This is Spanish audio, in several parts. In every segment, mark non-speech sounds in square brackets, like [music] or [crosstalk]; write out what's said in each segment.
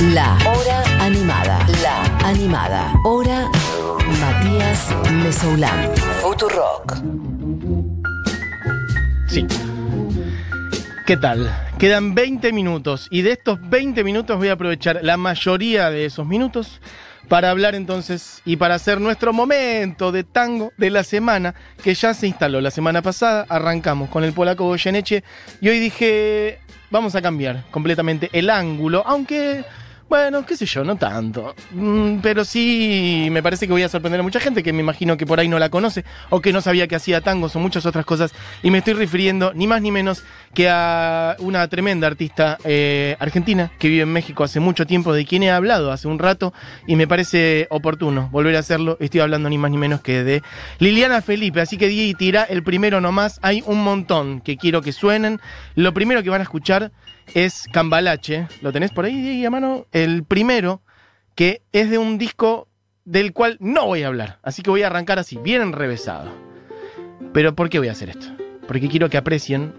La Hora Animada. La Animada. Hora Matías Mesoulán. Futurock. Sí. ¿Qué tal? Quedan 20 minutos y de estos 20 minutos voy a aprovechar la mayoría de esos minutos para hablar entonces y para hacer nuestro momento de tango de la semana que ya se instaló la semana pasada. Arrancamos con el polaco Goyeneche y hoy dije, vamos a cambiar completamente el ángulo, aunque bueno, qué sé yo, no tanto. Mm, pero sí me parece que voy a sorprender a mucha gente que me imagino que por ahí no la conoce o que no sabía que hacía tangos o muchas otras cosas. Y me estoy refiriendo ni más ni menos que a una tremenda artista eh, argentina que vive en México hace mucho tiempo, de quien he hablado hace un rato y me parece oportuno volver a hacerlo. Estoy hablando ni más ni menos que de Liliana Felipe. Así que di y tira el primero nomás. Hay un montón que quiero que suenen. Lo primero que van a escuchar es Cambalache. ¿Lo tenés por ahí, a mano? El primero, que es de un disco del cual no voy a hablar. Así que voy a arrancar así, bien enrevesado. Pero ¿por qué voy a hacer esto? Porque quiero que aprecien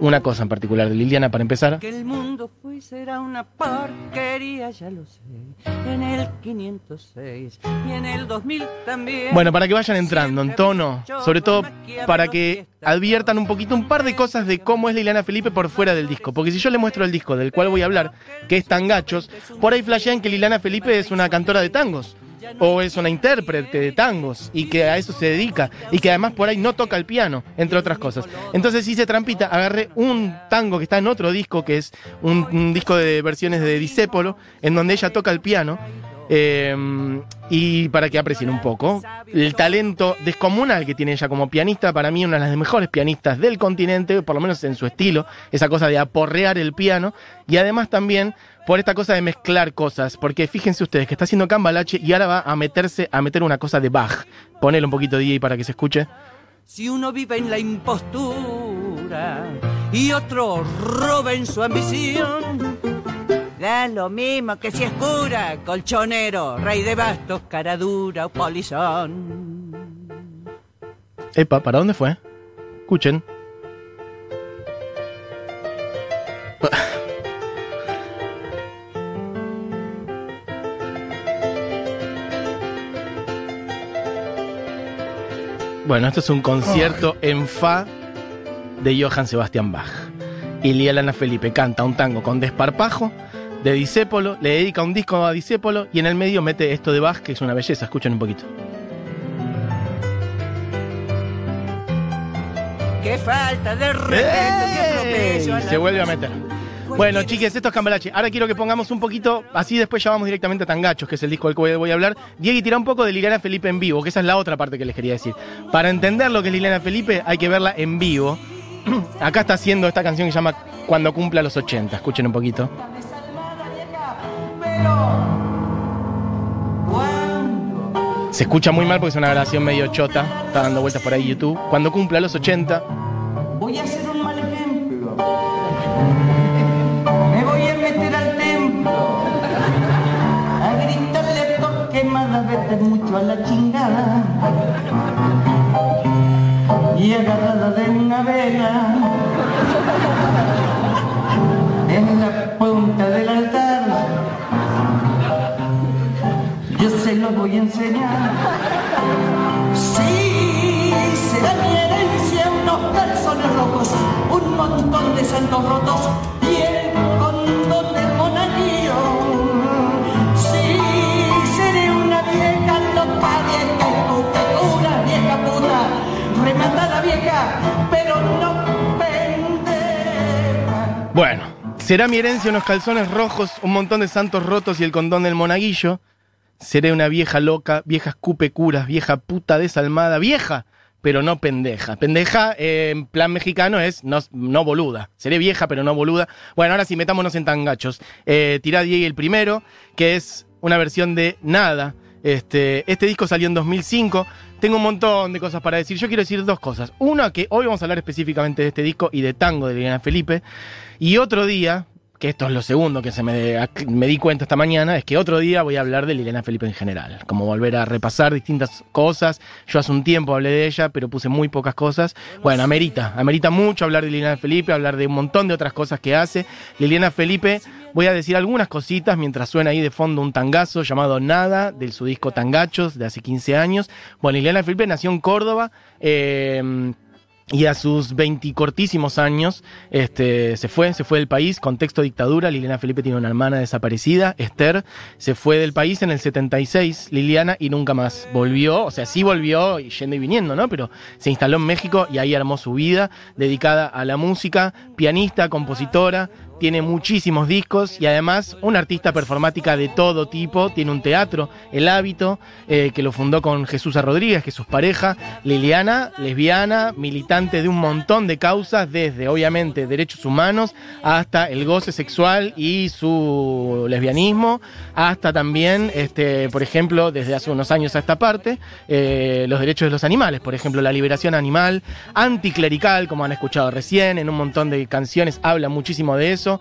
una cosa en particular de Liliana para empezar. Que el mundo fue será una porquería, ya lo sé. En el 506 y en el 2000 también. Bueno, para que vayan entrando en tono, sobre todo para que adviertan un poquito un par de cosas de cómo es Liliana Felipe por fuera del disco. Porque si yo le muestro el disco del cual voy a hablar, que es Tangachos, por ahí flashean que Liliana Felipe es una cantora de tangos. O es una intérprete de tangos y que a eso se dedica y que además por ahí no toca el piano, entre otras cosas. Entonces hice trampita, agarré un tango que está en otro disco, que es un, disco de versiones de Disépolo, en donde ella toca el piano. Eh, y para que aprecien un poco el talento descomunal que tiene ella como pianista, para mí una de las mejores pianistas del continente, por lo menos en su estilo, esa cosa de aporrear el piano, y además también por esta cosa de mezclar cosas, porque fíjense ustedes que está haciendo Cambalache y ahora va a meterse a meter una cosa de Bach. Ponele un poquito DJ para que se escuche. Si uno vive en la impostura y otro roba en su ambición, da lo mismo que si es cura, colchonero, rey de bastos, cara dura o polizón. Epa, ¿para dónde fue? Escuchen. Bueno, esto es un concierto en fa de Johann Sebastian Bach. Y Liliana Felipe canta un tango con desparpajo de Disépolo, le dedica un disco a Disépolo y en el medio mete esto de Bach, que es una belleza. Escuchen un poquito. Qué falta de respeto, qué atropello Se vuelve a meter. Bueno, chiques, esto es Cambalache. Ahora quiero que pongamos un poquito, así después ya vamos directamente a Tangachos, que es el disco del que voy a hablar. Diego, tira un poco de Liliana Felipe en vivo, que esa es la otra parte que les quería decir. Para entender lo que es Liliana Felipe, hay que verla en vivo. [clears throat] Acá está haciendo esta canción que se llama Cuando cumpla los 80. Escuchen un poquito. Se escucha muy mal porque es una grabación medio chota. Está dando vueltas por ahí YouTube. Cuando cumpla los 80. Voy a hacer Torquemada, vete mucho a la chingada. Y agarrada de una vela. En la punta del altar. Yo se lo voy a enseñar. Sí, será mi herencia unos calzones rojos, un montón de santos rotos y el condón del Bueno, será mi herencia unos calzones rojos, un montón de santos rotos y el condón del monaguillo. Seré una vieja loca, vieja escupe curas, vieja puta desalmada, vieja, pero no pendeja. Pendeja en plan mexicano es no, no boluda. Seré vieja, pero no boluda. Bueno, ahora sí, metámonos en tangachos. Eh, tirá Diego el primero, que es una versión de Nada. Este, este disco salió en 2005. Tengo un montón de cosas para decir. Yo quiero decir dos cosas. Una, que hoy vamos a hablar específicamente de este disco y de tango de Liliana Felipe. Y otro día, que esto es lo segundo que se me, me di cuenta esta mañana, es que otro día voy a hablar de Liliana Felipe en general. Como volver a repasar distintas cosas. Yo hace un tiempo hablé de ella, pero puse muy pocas cosas. Bueno, amerita, amerita mucho hablar de Liliana Felipe, hablar de un montón de otras cosas que hace. Liliana Felipe, Voy a decir algunas cositas mientras suena ahí de fondo un tangazo llamado Nada, del su disco Tangachos de hace 15 años. Bueno, Liliana Felipe nació en Córdoba. eh, y a sus 20 cortísimos años este, se fue, se fue del país, contexto dictadura. Liliana Felipe tiene una hermana desaparecida, Esther, se fue del país en el 76, Liliana, y nunca más volvió. O sea, sí volvió yendo y viniendo, ¿no? Pero se instaló en México y ahí armó su vida, dedicada a la música, pianista, compositora, tiene muchísimos discos y además una artista performática de todo tipo. Tiene un teatro, El Hábito, eh, que lo fundó con Jesús Rodríguez, que es su pareja. Liliana, lesbiana, militante de un montón de causas, desde obviamente derechos humanos hasta el goce sexual y su lesbianismo, hasta también, este, por ejemplo, desde hace unos años a esta parte, eh, los derechos de los animales, por ejemplo, la liberación animal, anticlerical, como han escuchado recién, en un montón de canciones habla muchísimo de eso eso.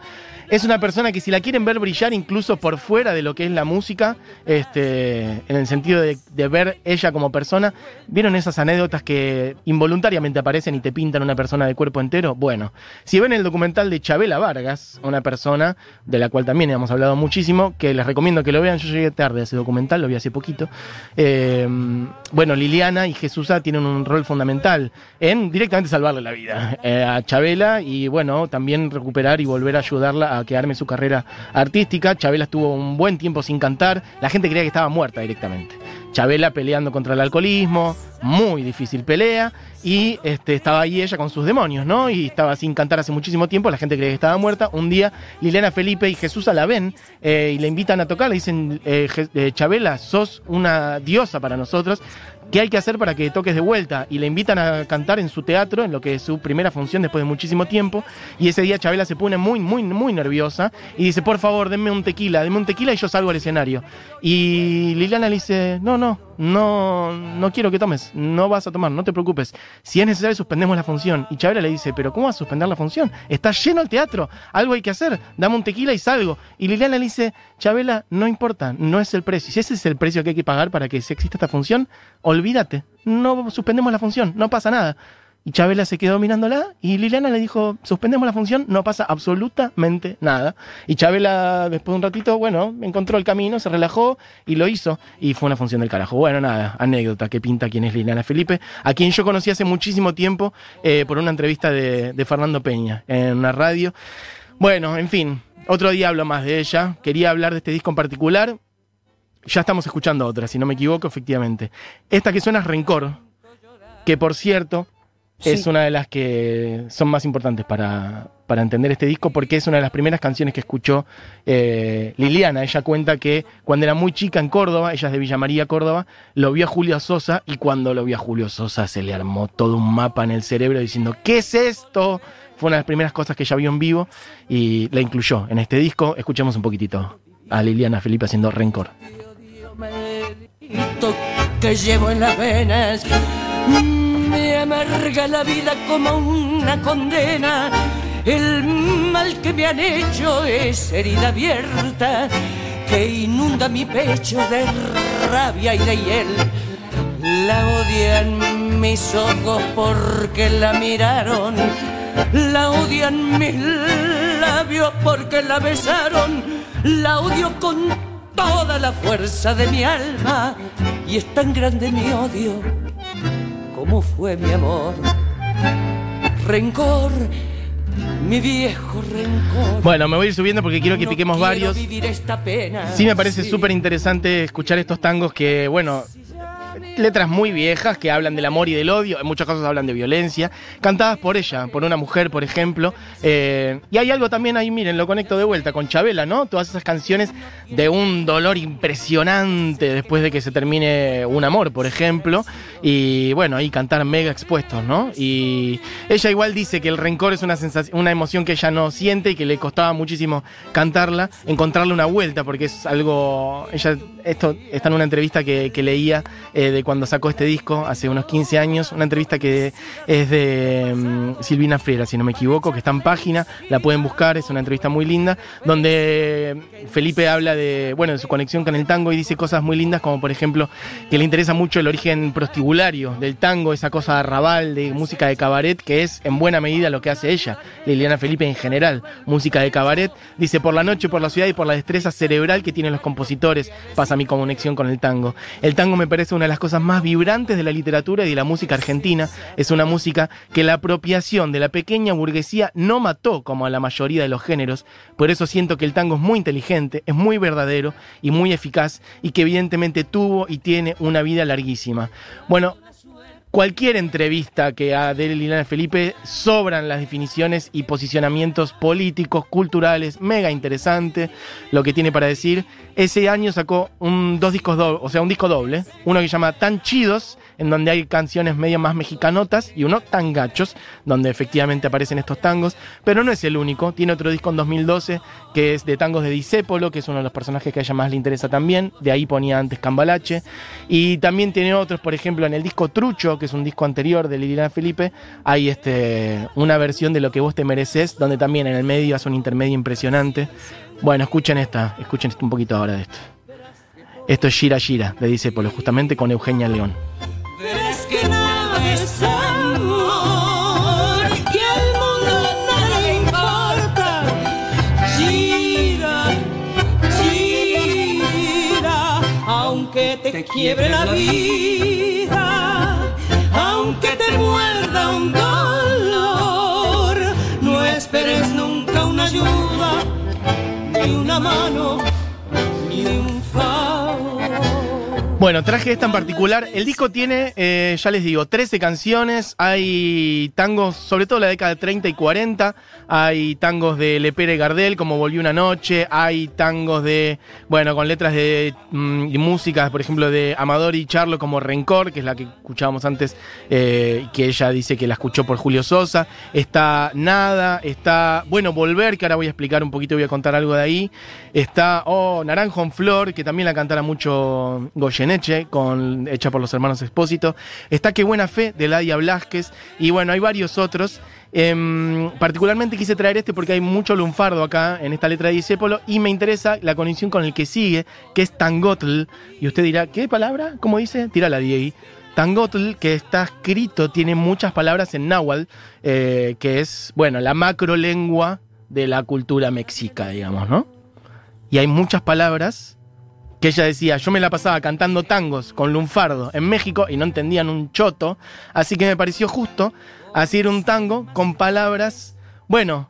Es una persona que si la quieren ver brillar incluso por fuera de lo que es la música, este, en el sentido de, ver ella como persona, ¿vieron esas anécdotas que involuntariamente aparecen y te pintan una persona de cuerpo entero? Bueno, si ven el documental de Chabela Vargas, una persona de la cual también hemos hablado muchísimo, que les recomiendo que lo vean, yo llegué tarde a ese documental, lo vi hace poquito. Eh, bueno, Liliana y Jesusa tienen un rol fundamental en directamente salvarle la vida eh, a Chabela y bueno, también recuperar y volver a ayudarla a que arme su carrera artística. Chabela estuvo un buen tiempo sin cantar, la gente creía que estaba muerta directamente. Chabela peleando contra el alcoholismo, muy difícil pelea, y este, estaba ahí ella con sus demonios, ¿no? Y estaba sin cantar hace muchísimo tiempo, la gente creía que estaba muerta. Un día Liliana Felipe y Jesús la ven eh, y le invitan a tocar, le dicen, eh, eh, Chabela, sos una diosa para nosotros, ¿qué hay que hacer para que toques de vuelta? Y le invitan a cantar en su teatro, en lo que es su primera función después de muchísimo tiempo, y ese día Chabela se pone muy, muy, muy nerviosa y dice, por favor, denme un tequila, denme un tequila y yo salgo al escenario. Y Liliana le dice, no, no, no, no quiero que tomes, no vas a tomar, no te preocupes. Si es necesario, suspendemos la función. Y Chabela le dice, pero ¿cómo vas a suspender la función? Está lleno el teatro, algo hay que hacer, dame un tequila y salgo. Y Liliana le dice, Chabela, no importa, no es el precio. Si ese es el precio que hay que pagar para que se exista esta función, olvídate, no suspendemos la función, no pasa nada. Y Chabela se quedó mirándola y Liliana le dijo, suspendemos la función, no pasa absolutamente nada. Y Chabela, después de un ratito, bueno, encontró el camino, se relajó y lo hizo. Y fue una función del carajo. Bueno, nada, anécdota que pinta quién es Liliana Felipe, a quien yo conocí hace muchísimo tiempo eh, por una entrevista de, de Fernando Peña en una radio. Bueno, en fin, otro día hablo más de ella. Quería hablar de este disco en particular. Ya estamos escuchando otra, si no me equivoco, efectivamente. Esta que suena es Rencor, que por cierto es una de las que son más importantes para, para entender este disco porque es una de las primeras canciones que escuchó eh, Liliana. Ella cuenta que cuando era muy chica en Córdoba, ella es de Villa María, Córdoba, lo vio a Julio Sosa y cuando lo vio a Julio Sosa se le armó todo un mapa en el cerebro diciendo, ¿qué es esto? Fue una de las primeras cosas que ella vio en vivo y la incluyó en este disco. Escuchemos un poquitito a Liliana Felipe haciendo Rencor. maldito que llevo en las venas me amarga la vida como una condena. El mal que me han hecho es herida abierta que inunda mi pecho de rabia y de hiel. La odian mis ojos porque la miraron. La odian mis labios porque la besaron. La odio con toda la fuerza de mi alma. Y es tan grande mi odio como fue mi amor. Rencor, mi viejo rencor. Bueno, me voy a ir subiendo porque quiero que No piquemos varios. vivir esta pena. Sí me parece Sí. súper interesante escuchar estos tangos que, bueno, letras muy viejas que hablan del amor y del odio, en muchos casos hablan de violencia, cantadas por ella, por una mujer, por ejemplo. Eh, y hay algo también ahí, miren, lo conecto de vuelta con Chabela, ¿no? Todas esas canciones de un dolor impresionante después de que se termine un amor, por ejemplo. Y bueno, ahí cantar mega expuestos, ¿no? Y ella igual dice que el rencor es una sensación, una emoción que ella no siente y que le costaba muchísimo cantarla, encontrarle una vuelta, porque es algo. Ella, esto está en una entrevista que, leía eh, de cuando sacó este disco hace unos 15 años, una entrevista que es de mm, Silvina Friera, si no me equivoco, que está en página, la pueden buscar, es una entrevista muy linda, donde Felipe habla de, bueno, de su conexión con el tango y dice cosas muy lindas, como por ejemplo que le interesa mucho el origen prostibulario del tango, esa cosa de arrabal, de música de cabaret, que es en buena medida lo que hace ella, Liliana Felipe en general, música de cabaret, dice por la noche, por la ciudad y por la destreza cerebral que tienen los compositores, pasa mi conexión con el tango. El tango me parece una de las cosas más vibrantes de la literatura y de la música argentina, es una música que la apropiación de la pequeña burguesía no mató como a la mayoría de los géneros, por eso siento que el tango es muy inteligente, es muy verdadero y muy eficaz y que evidentemente tuvo y tiene una vida larguísima. Bueno, cualquier entrevista que a de Liliana Felipe sobran las definiciones y posicionamientos políticos, culturales, mega interesante lo que tiene para decir. Ese año sacó un, dos discos dobles, o sea, un disco doble, uno que se llama Tan Chidos, en donde hay canciones medio más mexicanotas, y uno Tan Gachos, donde efectivamente aparecen estos tangos, pero no es el único, tiene otro disco en 2012 que es de tangos de Disépolo, que es uno de los personajes que a ella más le interesa también, de ahí ponía antes Cambalache, y también tiene otros, por ejemplo, en el disco Trucho, que es un disco anterior de Liliana Felipe, hay este, una versión de Lo que vos te mereces, donde también en el medio hace un intermedio impresionante. Bueno, escuchen esta, escuchen un poquito ahora de esto. Esto es Gira Gira, de Disépolo, justamente con Eugenia León. Quiebre la vida, aunque te muerda un dolor, no esperes nunca una ayuda, ni una mano, ni un. Bueno, traje esta en particular. El disco tiene, eh, ya les digo, 13 canciones. Hay tangos, sobre todo la década de 30 y 40. Hay tangos de Lepere Gardel, como Volvió una noche. Hay tangos de, bueno, con letras de mm, y músicas, por ejemplo, de Amador y Charlo, como Rencor, que es la que escuchábamos antes, eh, que ella dice que la escuchó por Julio Sosa. Está Nada, está, bueno, Volver, que ahora voy a explicar un poquito, voy a contar algo de ahí. Está, oh, Naranjo en Flor, que también la cantara mucho Con, hecha por los hermanos Expósito. Está Qué Buena Fe, de Ladia Blasquez. Y bueno, hay varios otros. Em, particularmente quise traer este porque hay mucho lunfardo acá en esta letra de Disépolo y me interesa la conexión con el que sigue, que es Tangotl. Y usted dirá, ¿qué palabra? ¿Cómo dice? Tírala, Diego. Tangotl, que está escrito, tiene muchas palabras en náhuatl, eh, que es, bueno, la macro lengua de la cultura mexica, digamos, ¿no? Y hay muchas palabras que ella decía, yo me la pasaba cantando tangos con lunfardo en México y no entendían un choto, así que me pareció justo hacer un tango con palabras, bueno,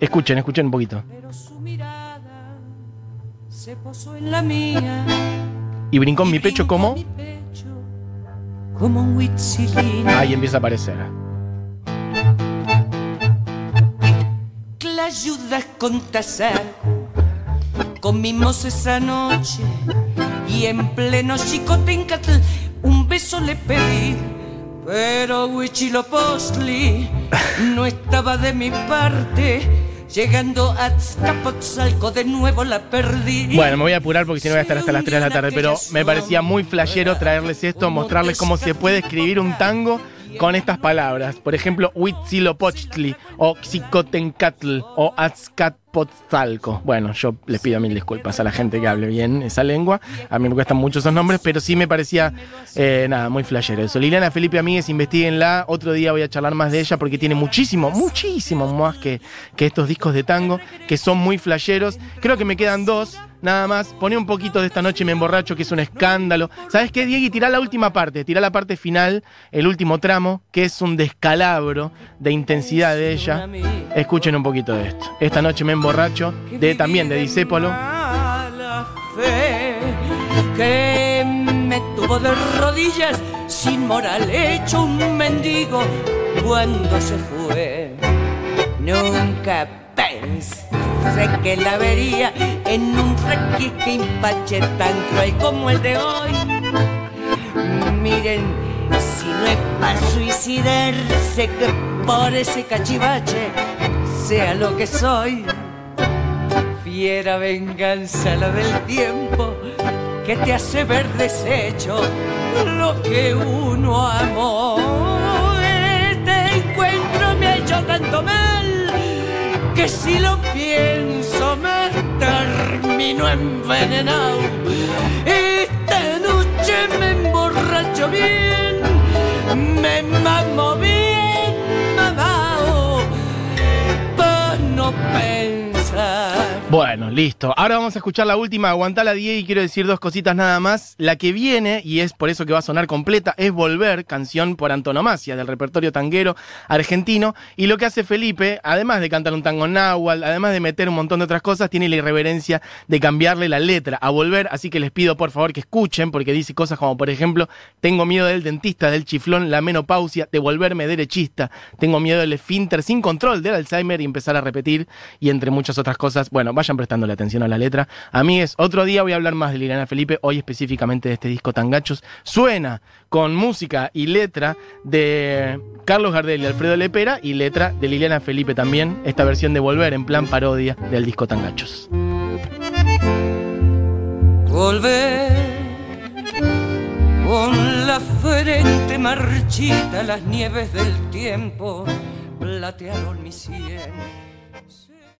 escuchen, escuchen un poquito. Pero su mirada se posó en la mía. Y brincó en mi pecho como, mi pecho como un huitzilín. ahí empieza a aparecer. La ayudas con tasar. Comimos esa noche y en pleno chicotencatl un beso le pedí. Pero Huichilopostli no estaba de mi parte. Llegando a Azcapotzalco de nuevo la perdí. Bueno, me voy a apurar porque si no voy a estar hasta las 3 de la tarde, pero me parecía muy flashero traerles esto, mostrarles cómo se puede escribir un tango con estas palabras. Por ejemplo, Huitzilopochtli, o Xicotencatl, o Azcapotzalco. Bueno, yo les pido mil disculpas a la gente que hable bien esa lengua. A mí me cuestan mucho esos nombres, pero sí me parecía, eh, nada, muy flashero eso. Liliana Felipe Amigues, investiguenla. Otro día voy a charlar más de ella porque tiene muchísimo, muchísimo más que, que estos discos de tango, que son muy flasheros. Creo que me quedan dos. Nada más, poné un poquito de esta noche me emborracho, que es un escándalo. ¿Sabes qué, Diego? Tirá la última parte, tirá la parte final, el último tramo, que es un descalabro de intensidad de ella. Escuchen un poquito de esto. Esta noche me emborracho, de también de Disépolo. Que me tuvo de rodillas sin moral hecho un mendigo cuando se fue. Nunca pensé que la vería en un requisque impache tan cruel como el de hoy. Miren, si no es para suicidarse que por ese cachivache sea lo que soy. Fiera venganza la del tiempo que te hace ver deshecho lo que uno amó. Este encuentro me ha hecho tanto mal que si lo pienso me termino envenenado. Esta noche me emborracho bien, me mamo bien, mamao, pa' no Bueno, listo. Ahora vamos a escuchar la última, aguantala 10 y quiero decir dos cositas nada más. La que viene, y es por eso que va a sonar completa, es Volver, canción por antonomasia del repertorio tanguero argentino. Y lo que hace Felipe, además de cantar un tango náhuatl, además de meter un montón de otras cosas, tiene la irreverencia de cambiarle la letra a Volver. Así que les pido por favor que escuchen, porque dice cosas como, por ejemplo, tengo miedo del dentista, del chiflón, la menopausia, de volverme derechista, tengo miedo del esfínter sin control, del Alzheimer y empezar a repetir, y entre otras cosas. Bueno, vayan prestándole atención a la letra. A mí es otro día voy a hablar más de Liliana Felipe, hoy específicamente de este disco Tangachos. Suena con música y letra de Carlos Gardel y Alfredo Lepera y letra de Liliana Felipe también, esta versión de Volver en plan parodia del disco Tangachos. Volver con la frente marchita, las nieves del tiempo platearon mi sien